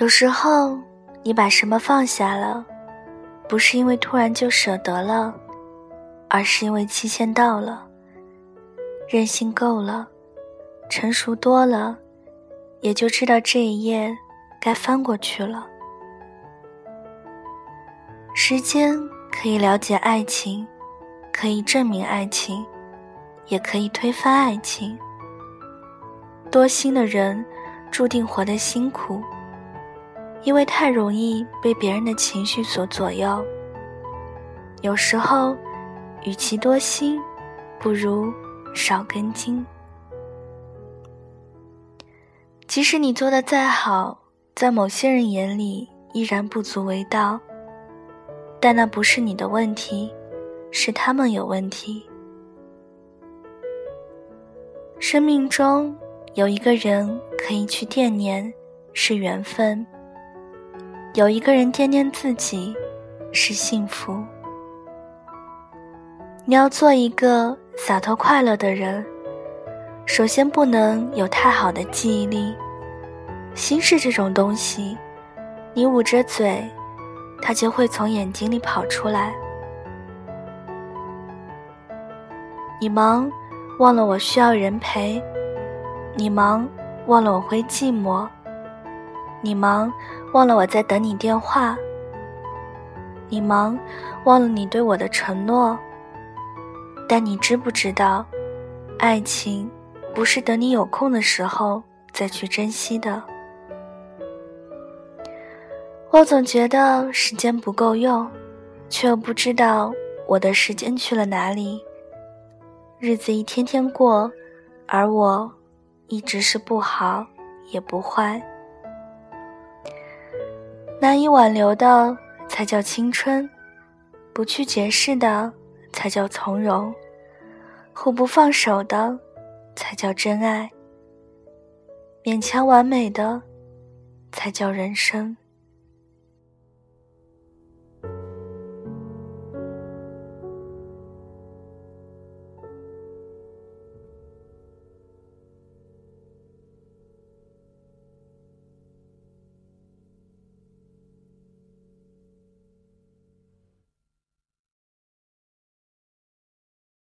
有时候，你把什么放下了，不是因为突然就舍得了，而是因为期限到了，任性够了，成熟多了，也就知道这一页该翻过去了。时间可以了解爱情，可以证明爱情，也可以推翻爱情。多心的人，注定活得辛苦。因为太容易被别人的情绪所左右，有时候，与其多心，不如少根筋。即使你做的再好，在某些人眼里依然不足为道，但那不是你的问题，是他们有问题。生命中有一个人可以去惦念，是缘分。有一个人惦念自己，是幸福。你要做一个洒脱快乐的人，首先不能有太好的记忆力。心事这种东西，你捂着嘴，它就会从眼睛里跑出来。你忙，忘了我需要人陪；你忙，忘了我会寂寞；你忙。忘了我在等你电话，你忙，忘了你对我的承诺。但你知不知道，爱情不是等你有空的时候再去珍惜的。我总觉得时间不够用，却又不知道我的时间去了哪里。日子一天天过，而我一直是不好也不坏。难以挽留的才叫青春，不去解释的才叫从容，互不放手的才叫真爱，勉强完美的才叫人生。